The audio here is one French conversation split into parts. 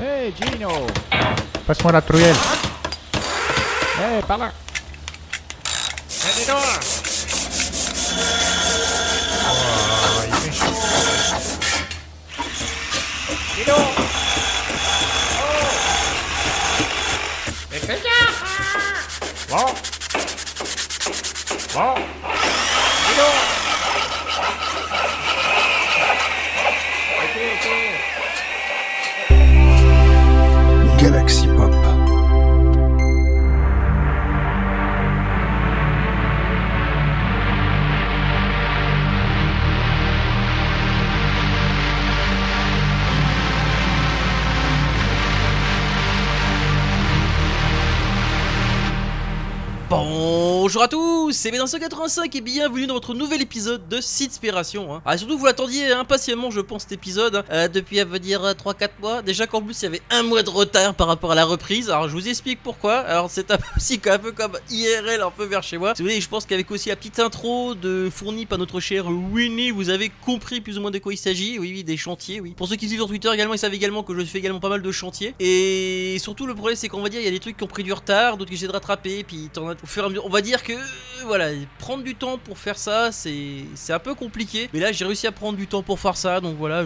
Hey Gino. Passe-moi la truelle. Hey, par là Allez donc Oh, il fait chaud. Bonjour à tous, c'est B185 et bienvenue dans votre nouvel épisode de Sidspiration. Hein. Ah, surtout vous l'attendiez impatiemment je pense cet épisode hein, euh, depuis à venir 3-4 mois. Déjà qu'en plus il y avait un mois de retard par rapport à la reprise. Alors je vous explique pourquoi. Alors c'est un peu aussi un peu comme IRL un peu vers chez moi. Si vous voulez je pense qu'avec aussi la petite intro de fournie par notre cher Winnie vous avez compris plus ou moins de quoi il s'agit. Oui oui des chantiers oui. Pour ceux qui suivent sur Twitter également ils savent également que je fais également pas mal de chantiers. Et surtout le problème c'est qu'on va dire il y a des trucs qui ont pris du retard, d'autres que j'essaie de rattraper. Puis t'en as- au fur et à mesure, on va dire que voilà, prendre du temps pour faire ça, c'est un peu compliqué. Mais là, j'ai réussi à prendre du temps pour faire ça. Donc voilà,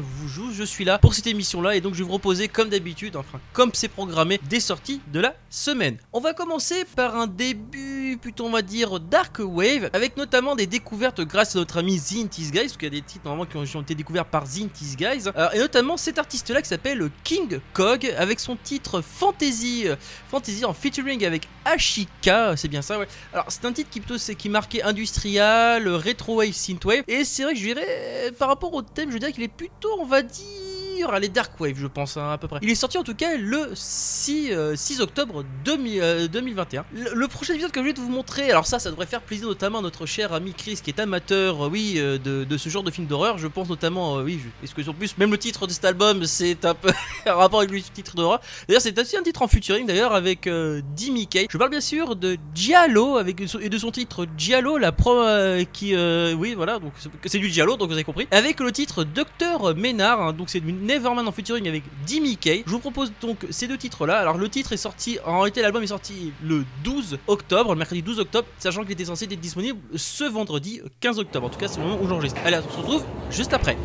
je suis là pour cette émission-là. Et donc, je vais vous proposer, comme d'habitude, enfin, comme c'est programmé, des sorties de la semaine. On va commencer par un début, plutôt, on va dire, Dark Wave, avec notamment des découvertes grâce à notre ami Zintis Guys, parce qu'il y a des titres normalement qui ont, été découverts par Zintis Guys. Alors, et notamment cet artiste-là qui s'appelle King Cog, avec son titre Fantasy, euh, Fantasy en featuring avec Ashika, c'est bien ça, ouais. Alors c'est un titre qui plutôt c'est qui marquait industrial, euh, retro wave, synthwave, et c'est vrai que je dirais euh, par rapport au thème, je dirais qu'il est plutôt, on va dire, allez dark wave, je pense hein, à peu près. Il est sorti en tout cas le 6, euh, 6 octobre 2000, euh, 2021. Le, prochain épisode que je vais vous montrer, alors ça, ça devrait faire plaisir notamment à notre cher ami Chris qui est amateur, euh, oui, de, ce genre de film d'horreur. Je pense notamment, oui, est-ce que en plus même le titre de cet album, c'est un peu un rapport avec le titre d'horreur. D'ailleurs, c'est aussi un titre en featuring d'ailleurs avec Dimmy K. Je parle bien sûr de Giallo avec et de son titre Giallo, la pro qui, oui, voilà, donc c'est- du Giallo, donc vous avez compris. Avec le titre Docteur Ménard, hein, donc c'est du Neverman en featuring avec Dimmy K. Je vous propose donc ces deux titres-là. Alors le titre est sorti, en réalité l'album est sorti le 12 octobre, le mercredi 12 octobre, sachant qu'il était censé être disponible ce vendredi 15 octobre. En tout cas, c'est le moment où j'enregistre. Allez, on se retrouve juste après.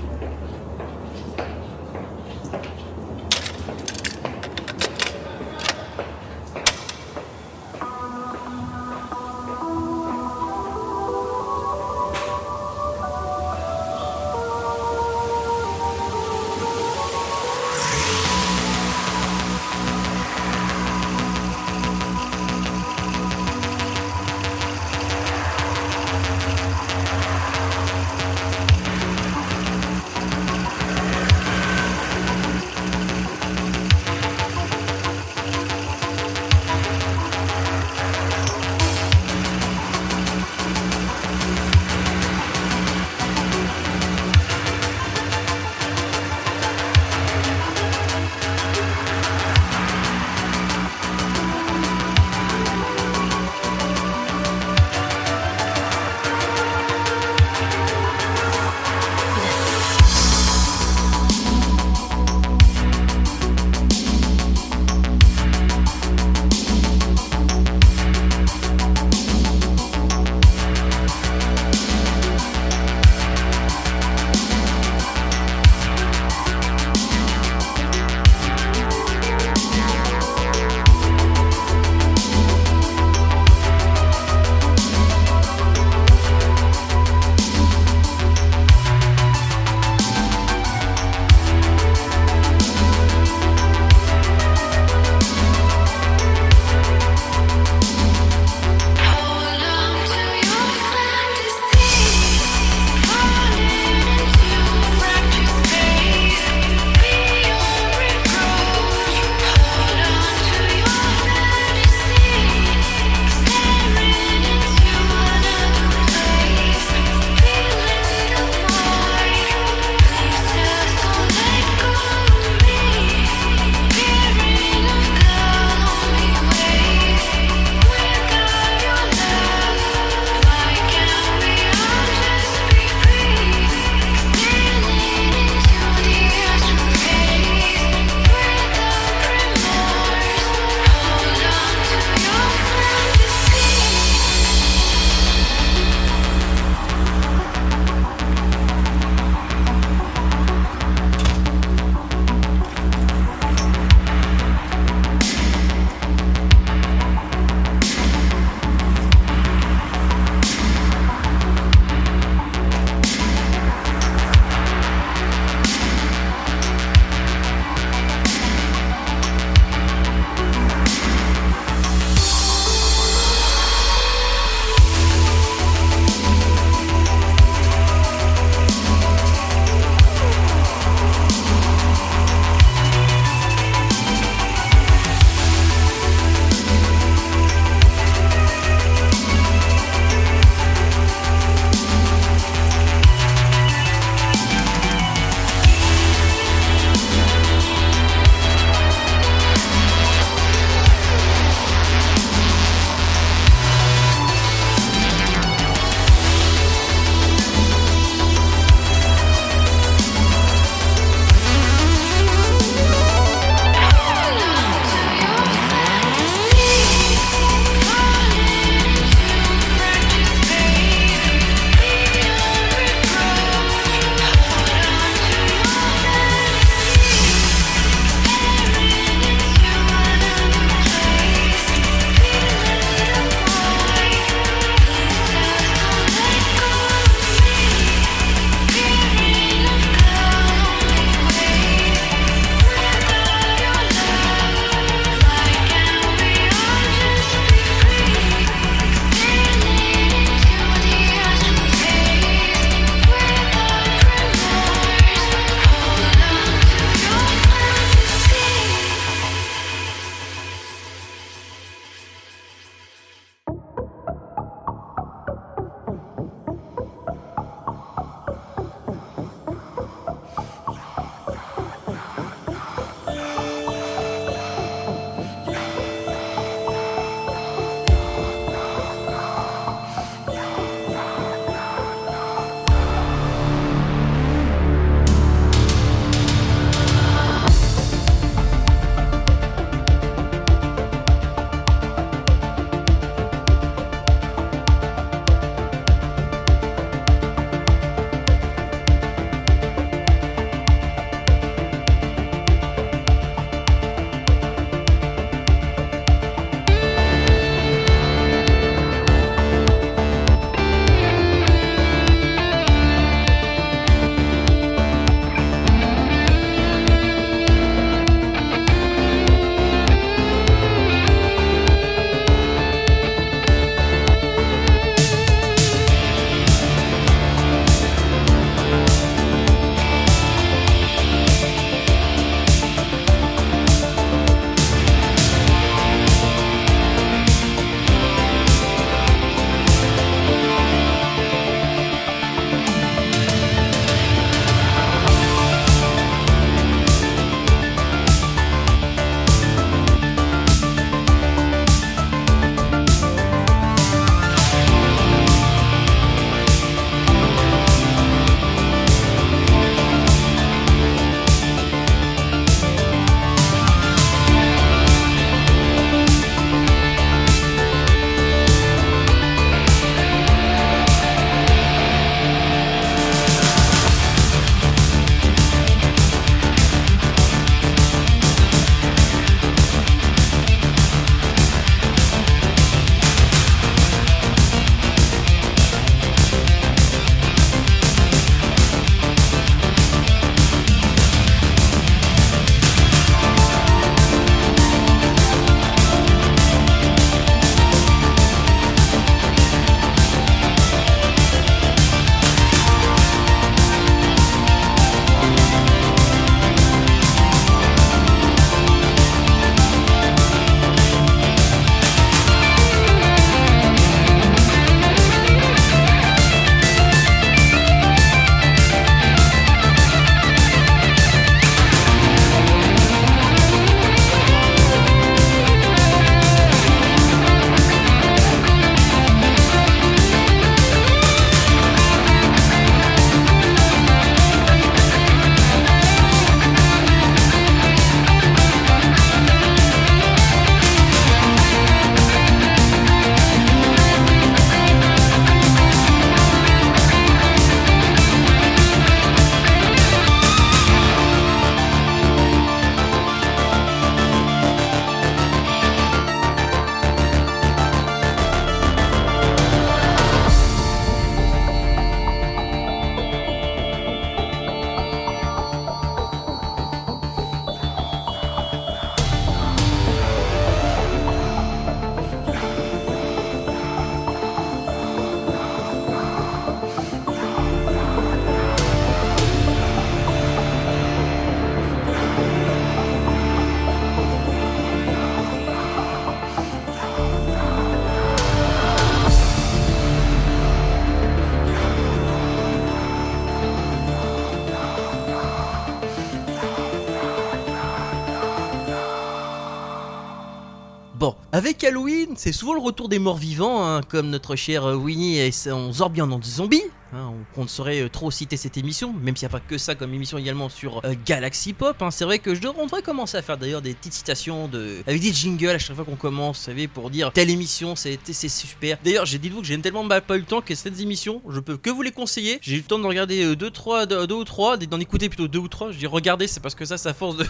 Avec Halloween, c'est souvent le retour des morts vivants, hein, comme notre cher euh, Winnie et son Zorbian dans Zombie. Hein, on, ne saurait euh, trop citer cette émission, même s'il n'y a pas que ça comme émission également sur euh, Galaxy Pop. hein. C'est vrai que je devrais, commencer à faire d'ailleurs des petites citations de, avec des jingles à chaque fois qu'on commence, vous savez, pour dire telle émission, c'est super. D'ailleurs, j'ai dit-vous que j'ai tellement mal pas eu le temps que cette émission, je peux que vous les conseiller. J'ai eu le temps de regarder euh, deux, trois, deux, deux ou trois, d'en écouter plutôt deux ou trois. Je dis regardez, c'est parce que ça, ça force de.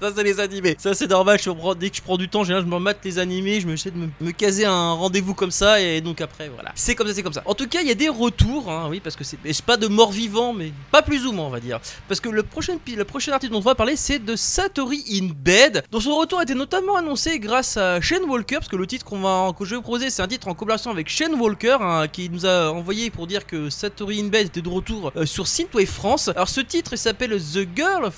Ça, c'est les animés. Ça, c'est normal. Dès que je prends du temps, je me mate les animés. Je me de me, caser un rendez-vous comme ça. Et donc, après, voilà. C'est comme ça, c'est comme ça. En tout cas, il y a des retours. hein, oui, parce que c'est pas de morts vivants, mais pas plus ou moins, on va dire. Parce que le prochain, le prochain article dont on va parler, c'est de Satori in Bed, dont son retour a été notamment annoncé grâce à Shane Walker, parce que le titre qu'on va, que je vais proposer, c'est un titre en collaboration avec Shane Walker, hein, qui nous a envoyé pour dire que Satori in Bed était de retour euh, sur Synthwave France. Alors ce titre, s'appelle The Girl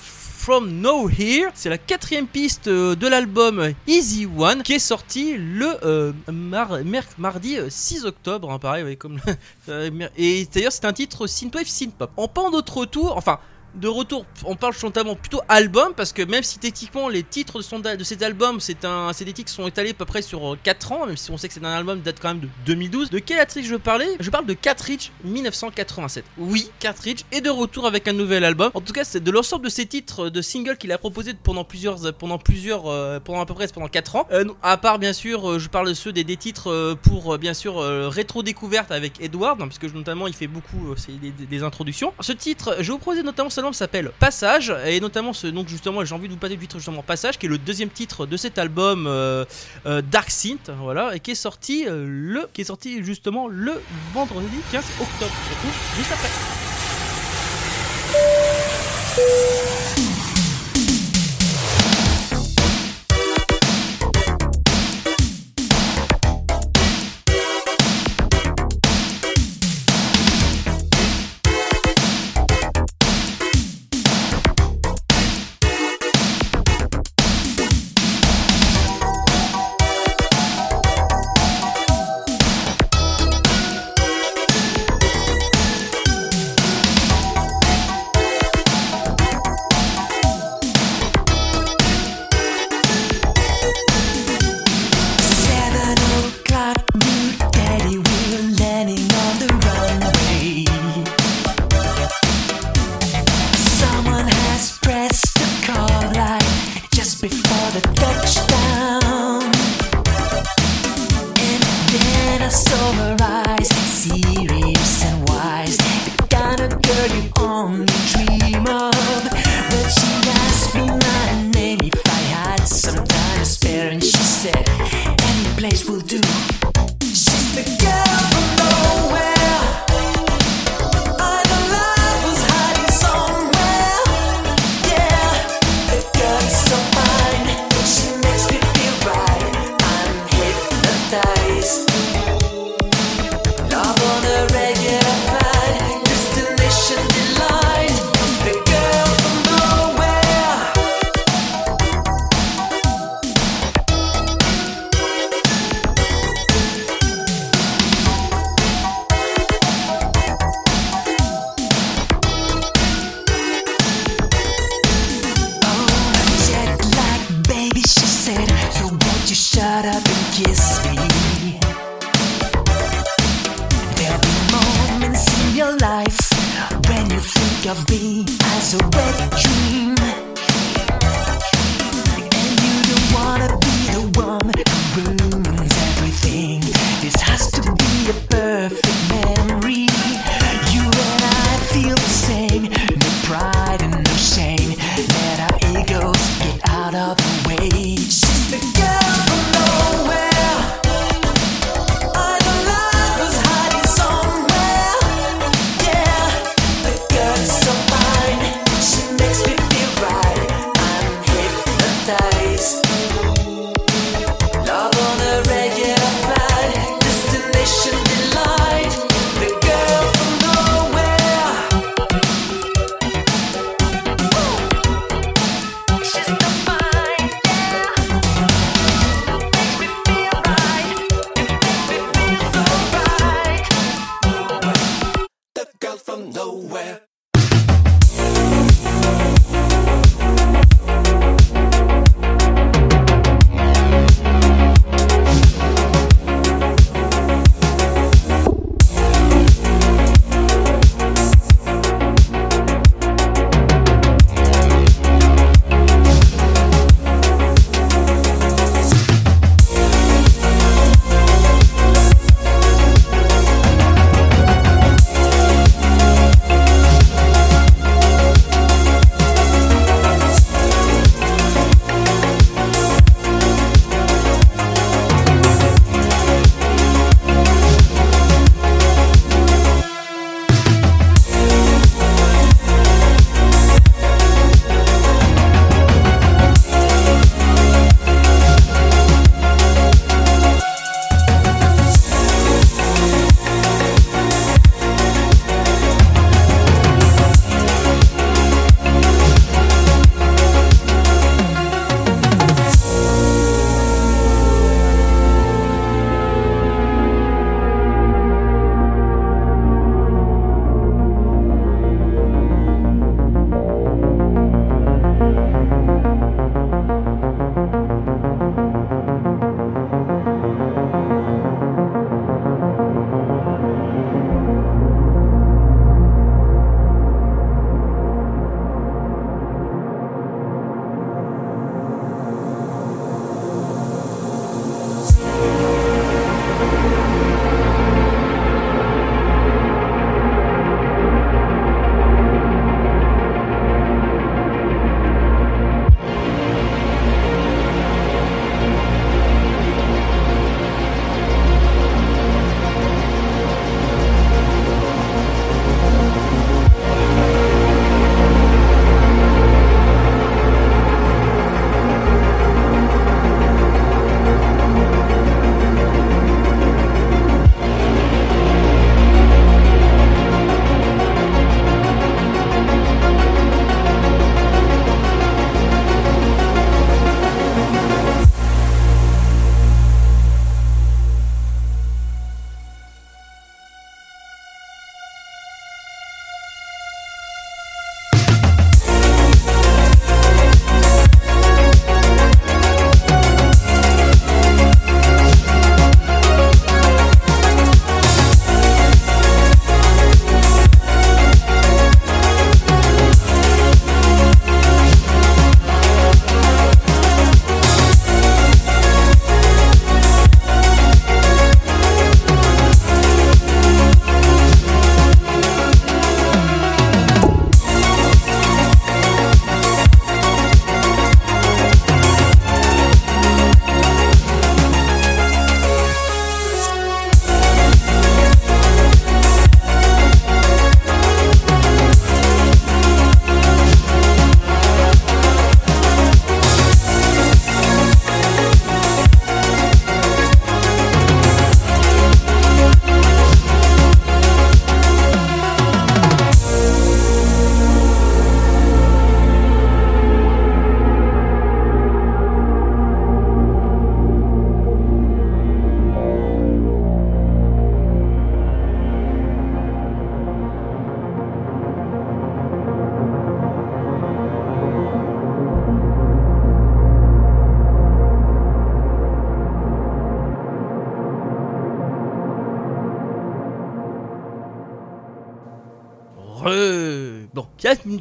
From No Here. C'est la quatrième piste euh, de l'album Easy One, qui est sorti le euh, mardi euh, 6 octobre, hein, pareil, ouais, comme euh, et d'ailleurs c'est un titre synthwave synthpop. En parlant d'autres retours, enfin de retour, on parle notamment plutôt album parce que même si techniquement les titres de, son, de cet album, c'est un, c'est des titres qui sont étalés à peu près sur euh, 4 ans, même si on sait que c'est un album date quand même de 2012. De quel artiste je parlais Je parle de Cartridge 1987. Oui, Cartridge est de retour avec un nouvel album. En tout cas, c'est de l'ensemble de ces titres de singles qu'il a proposé pendant plusieurs, pendant plusieurs, euh, pendant à peu près pendant 4 ans. Euh, à part bien sûr, euh, je parle de ceux des, des titres euh, pour euh, bien sûr euh, rétro découverte avec Edward, hein, parce que notamment il fait beaucoup, euh, des, des- des introductions. Ce titre, je vous proposer notamment s'appelle Passage, et notamment ce, donc justement, j'ai envie de vous passer du titre justement Passage, qui est le deuxième titre de cet album euh, euh, Dark Synth, voilà, et qui est sorti euh, le, qui est sorti justement le vendredi 15 octobre. Juste après.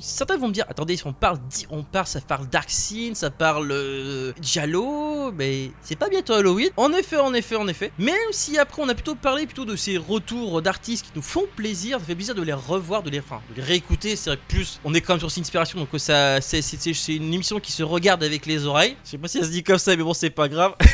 Certains vont me dire, attendez, on parle, on parle, ça parle ça parle euh, Giallo, mais c'est pas bientôt Halloween. En effet, en effet, en effet. Même si après on a plutôt parlé plutôt de ces retours d'artistes qui nous font plaisir, ça fait plaisir de les revoir, de les, enfin, de les réécouter. C'est vrai que plus, on est quand même sur Inspiration, donc ça, c'est une émission qui se regarde avec les oreilles. Je sais pas si ça se dit comme ça, mais bon, c'est pas grave.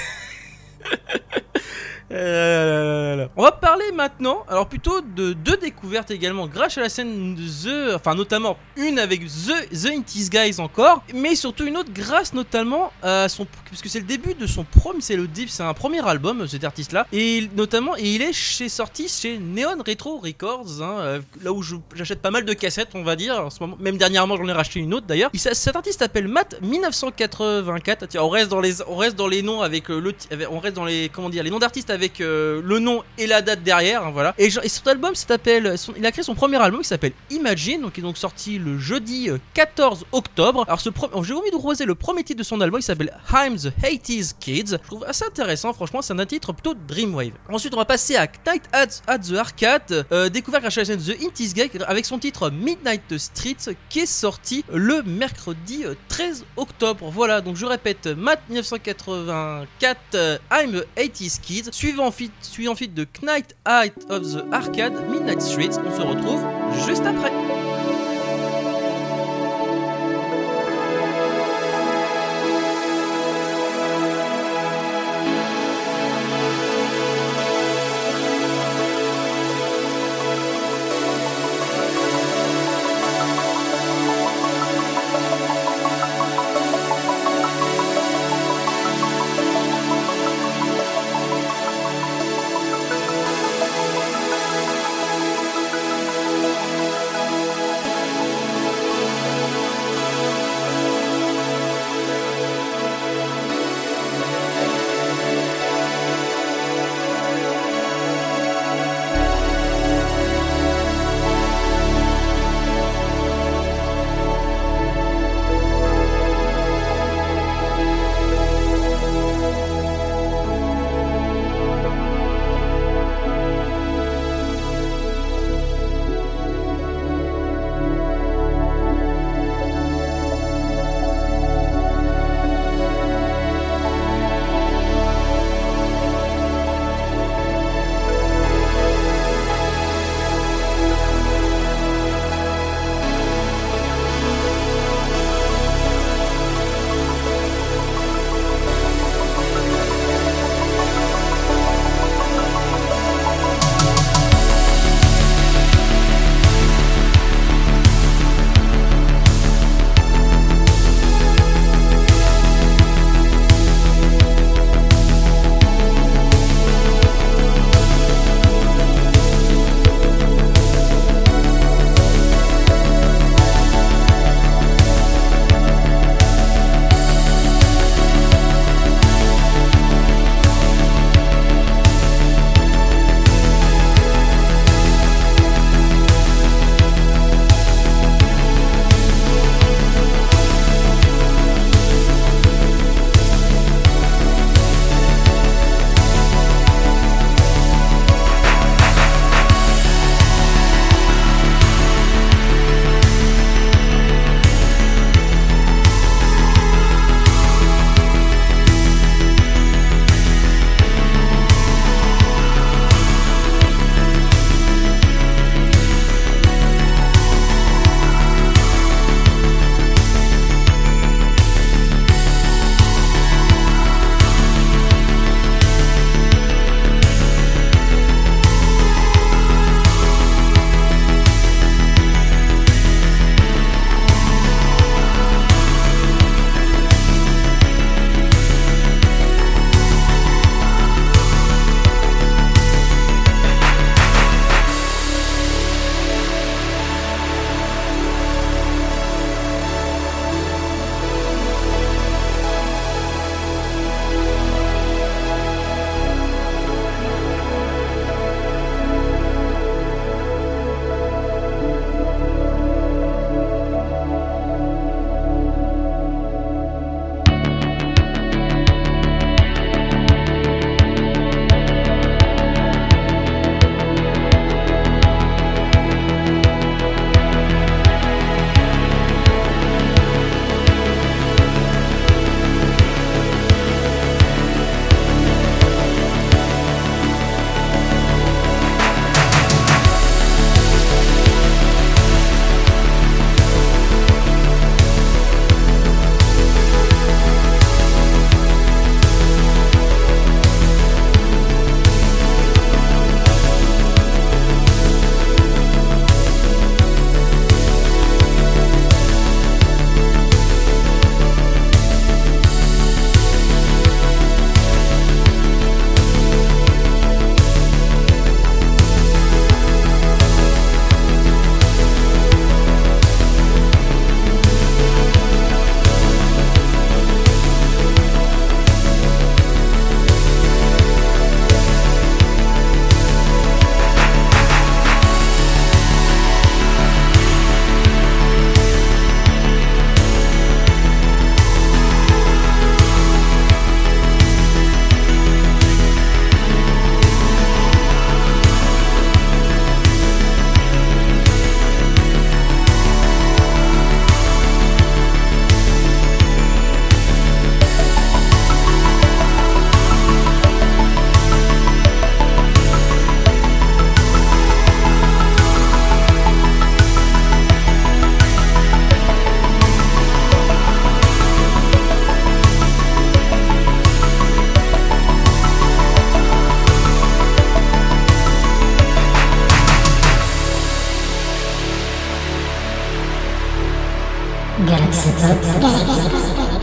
Euh, On va parler maintenant, alors plutôt de deux découvertes également, grâce à la scène The, enfin notamment une avec The, The Guys encore, mais surtout une autre grâce notamment à son, parce que c'est le début de son premier, c'est le c'est un premier album cet artiste-là, et notamment, et il est chez sorti chez Neon Retro Records, hein, euh, là où j'achète pas mal de cassettes, on va dire, en ce moment, même dernièrement j'en ai racheté une autre d'ailleurs. Cet artiste s'appelle Matt 1984. Tiens, on reste dans les, on reste dans les noms avec euh, le, on reste dans les, comment dire, les noms d'artistes avec euh, le nom et la date derrière, hein, voilà. Et, et son album s'appelle, il a créé son premier album qui s'appelle Imagine, donc qui est donc sorti le jeudi euh, 14 octobre. Alors ce oh, j'ai envie de roser le premier titre de son album, il s'appelle I'm the 80s Kids. Je trouve assez intéressant, franchement, c'est un titre plutôt Dreamwave. Ensuite, on va passer à Night at, at the Arcade, euh, découvert grâce à la chaîne The Intis Guy avec son titre Midnight Streets qui est sorti le mercredi euh, 13 octobre. Voilà, donc je répète, Matt 1984, euh, I'm a 80s Kids, suivant fit, suivant fit de Knight Out of the Arcade, Midnight Streets. On se retrouve juste après.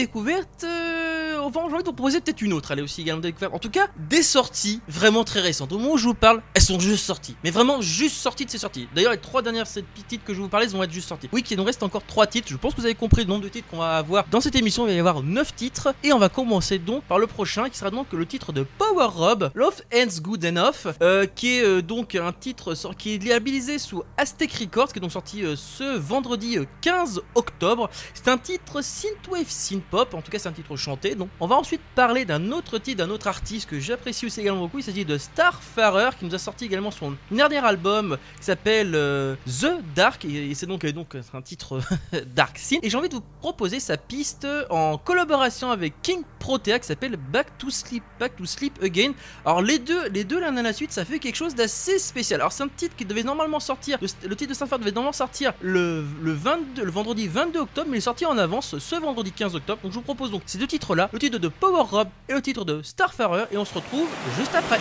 Après ces petites découvertes, euh, on va, j'ai envie proposer peut-être une autre. Elle est aussi également découverte. En tout cas, des sorties vraiment très récentes. Au moment où je vous parle, elles sont juste sorties. Mais vraiment juste sorties de ces sorties. D'ailleurs, les trois dernières titres que je vous parlais, vont être juste sorties. Oui, qu'il nous reste encore trois titres. Je pense que vous avez compris le nombre de titres qu'on va avoir dans cette émission. Il va y avoir 9 titres. Et on va commencer donc par le prochain qui sera donc le titre de Power Rob, Love Ends Good Enough, euh, qui est euh, donc un titre qui est labellisé sous Aztec Records, qui est donc sorti euh, ce vendredi euh, 15 octobre. C'est un titre synthwave synthpop, en tout cas c'est un titre chanté. Donc on va ensuite parler d'un autre titre, d'un autre artiste que j'apprécie aussi également beaucoup. Il s'agit de Starfarer qui nous a sorti également son dernier album qui s'appelle euh, The Dark et, c'est donc, euh, donc un titre Dark Synth. Et j'ai envie de vous proposer sa piste en collaboration avec King Protea qui s'appelle Back to Sleep, Back to Sleep Again. Alors les deux, les deux l'un à la suite, ça fait quelque chose d'assez spécial. Alors c'est un titre qui devait normalement sortir, le, le titre de Starfarer devait normalement sortir le, le 22, le vendredi 22 octobre, mais il est sorti en avance ce vendredi 15 octobre. Donc je vous propose donc ces deux titres là, le titre de Power Rob et le titre de Starfarer, et on se retrouve juste après.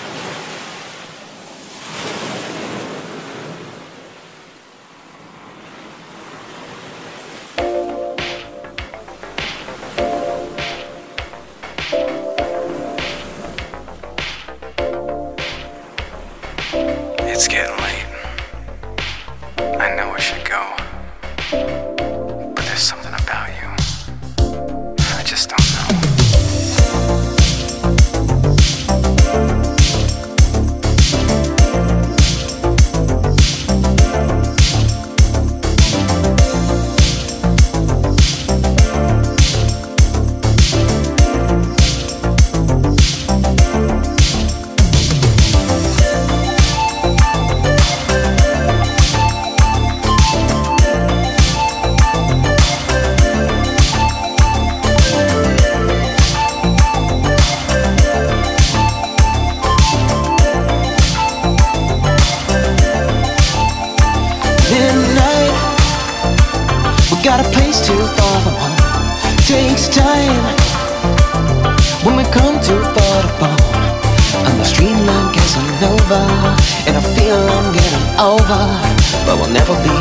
But we'll never be.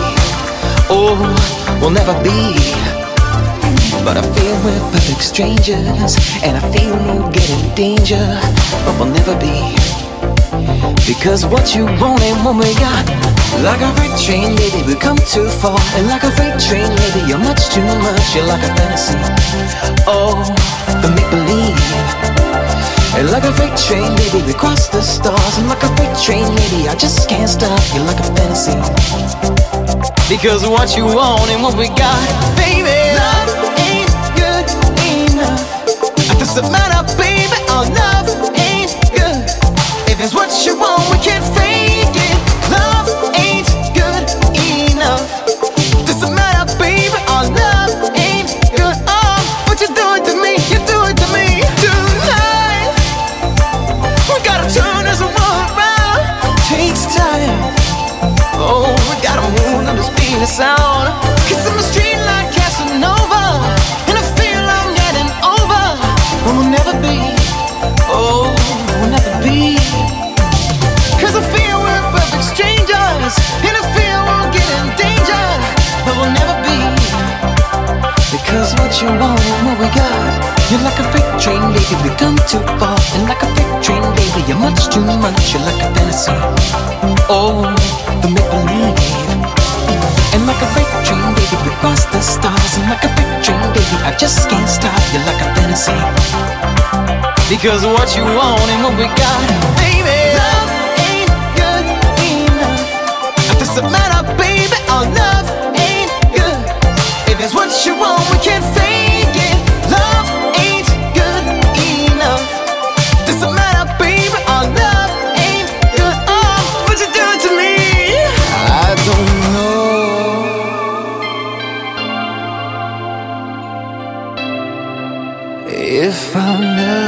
Oh, we'll never be. But I feel we're perfect strangers, and I feel we'll get in danger, but we'll never be. Because what you want ain't what we got. Like a freight train, baby, we come too far. And like a freight train, baby, you're much too much. You're like a fantasy. Oh, the make believe. And like a freight train, baby, we cross the stars. And like a freight train, baby, I just can't stop. You're like a fantasy. Because what you want and what we got, baby, love ain't good enough. Doesn't matter, sound. Cause I'm a street like Casanova. And I feel I'm getting over. But we'll never be. Oh, we'll never be. Cause I feel we're perfect strangers. And I feel we'll get in danger. But we'll never be. Because what you want and what we got. You're like a freight train, baby. We come too far. And like a freight train, baby. You're much too much. You're like a fantasy. Oh, the make believe. Like a freight train, baby, we cross the stars. And like a freight train, baby, I just can't stop. You're like a fantasy. Because what you want and what we got, baby, love ain't good enough. Doesn't matter, baby, oh, our love from love.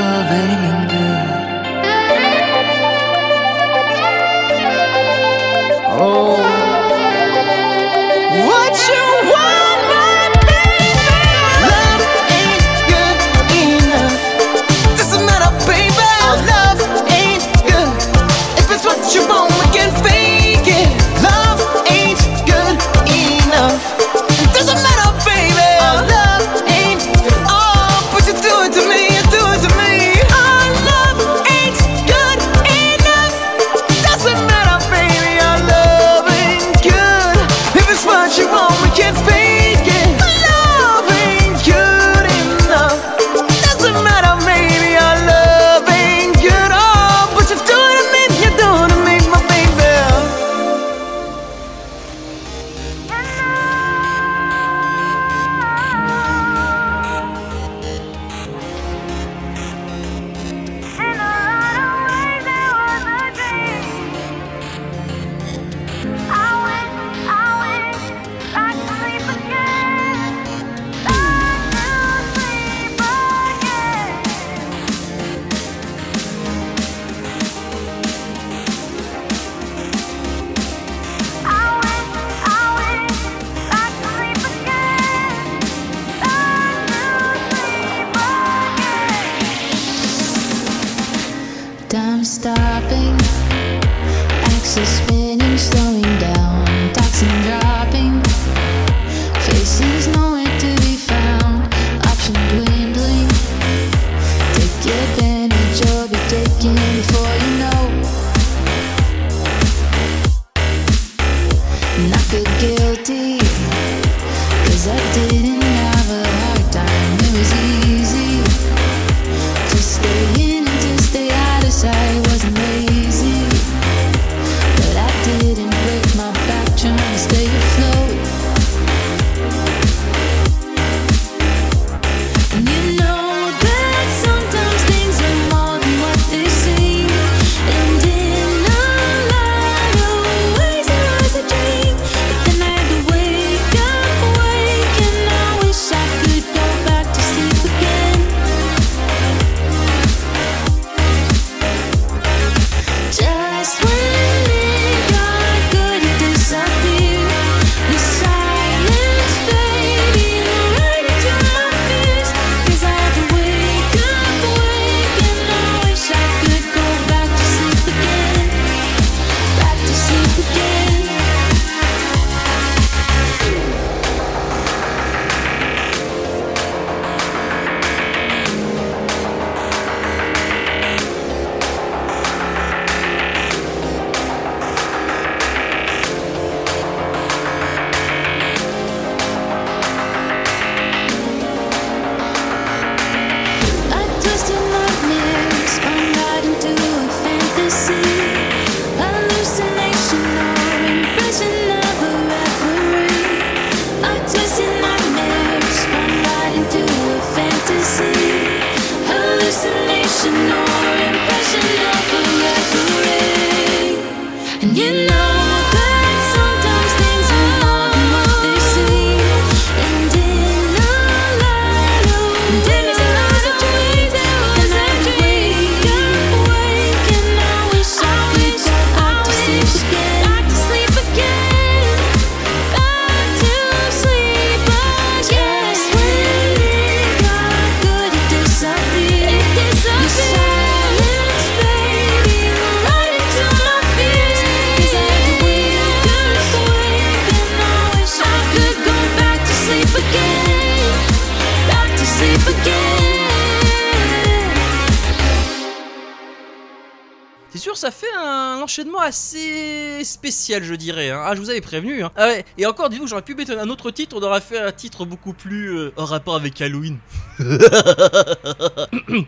Assez spécial, je dirais. hein. Ah, je vous avais prévenu. Hein. Ah ouais. Et encore, dis-vous, j'aurais pu mettre un autre titre. On aurait fait un titre beaucoup plus euh, en rapport avec Halloween.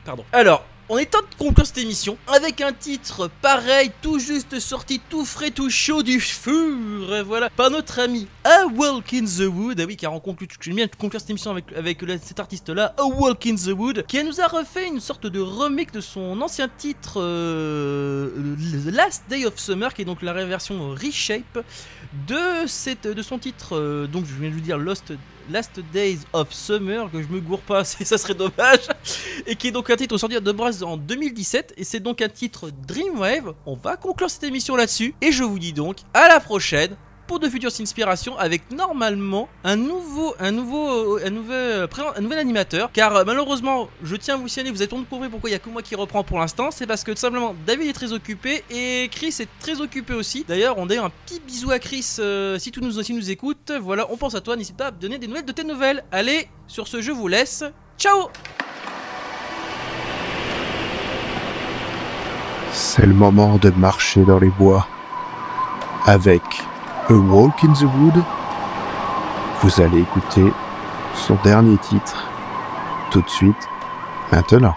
Pardon. Alors. On est temps de conclure cette émission avec un titre pareil, tout juste sorti, tout frais, tout chaud du fur, voilà, par notre ami A Walk in the Wood. Ah oui, car on conclut, j'aime bien conclure cette émission avec, avec cet artiste-là, A Walk in the Wood, qui nous a refait une sorte de remake de son ancien titre euh, The Last Day of Summer, qui est donc la version reshape de, de son titre, euh, donc je viens de vous dire Lost. Last Days of Summer, que je me gourre pas, ça serait dommage, et qui est donc un titre sorti de Brass en 2017, et c'est donc un titre Dreamwave. On va conclure cette émission là-dessus, et je vous dis donc à la prochaine pour de futures inspirations avec normalement un nouveau, un nouveau, un nouvel, présent- un nouvel animateur. Car euh, malheureusement, je tiens à vous signaler, vous êtes compris pourquoi il y a que moi qui reprend pour l'instant. C'est parce que tout simplement David est très occupé et Chris est très occupé aussi. D'ailleurs, on d'ailleurs un petit bisou à Chris euh, si tu nous aussi nous écoutes. Voilà, on pense à toi. N'hésite pas à donner des nouvelles de tes nouvelles. Allez, sur ce, je vous laisse. Ciao. C'est le moment de marcher dans les bois. Avec A Walk in the Wood, vous allez écouter son dernier titre tout de suite, maintenant.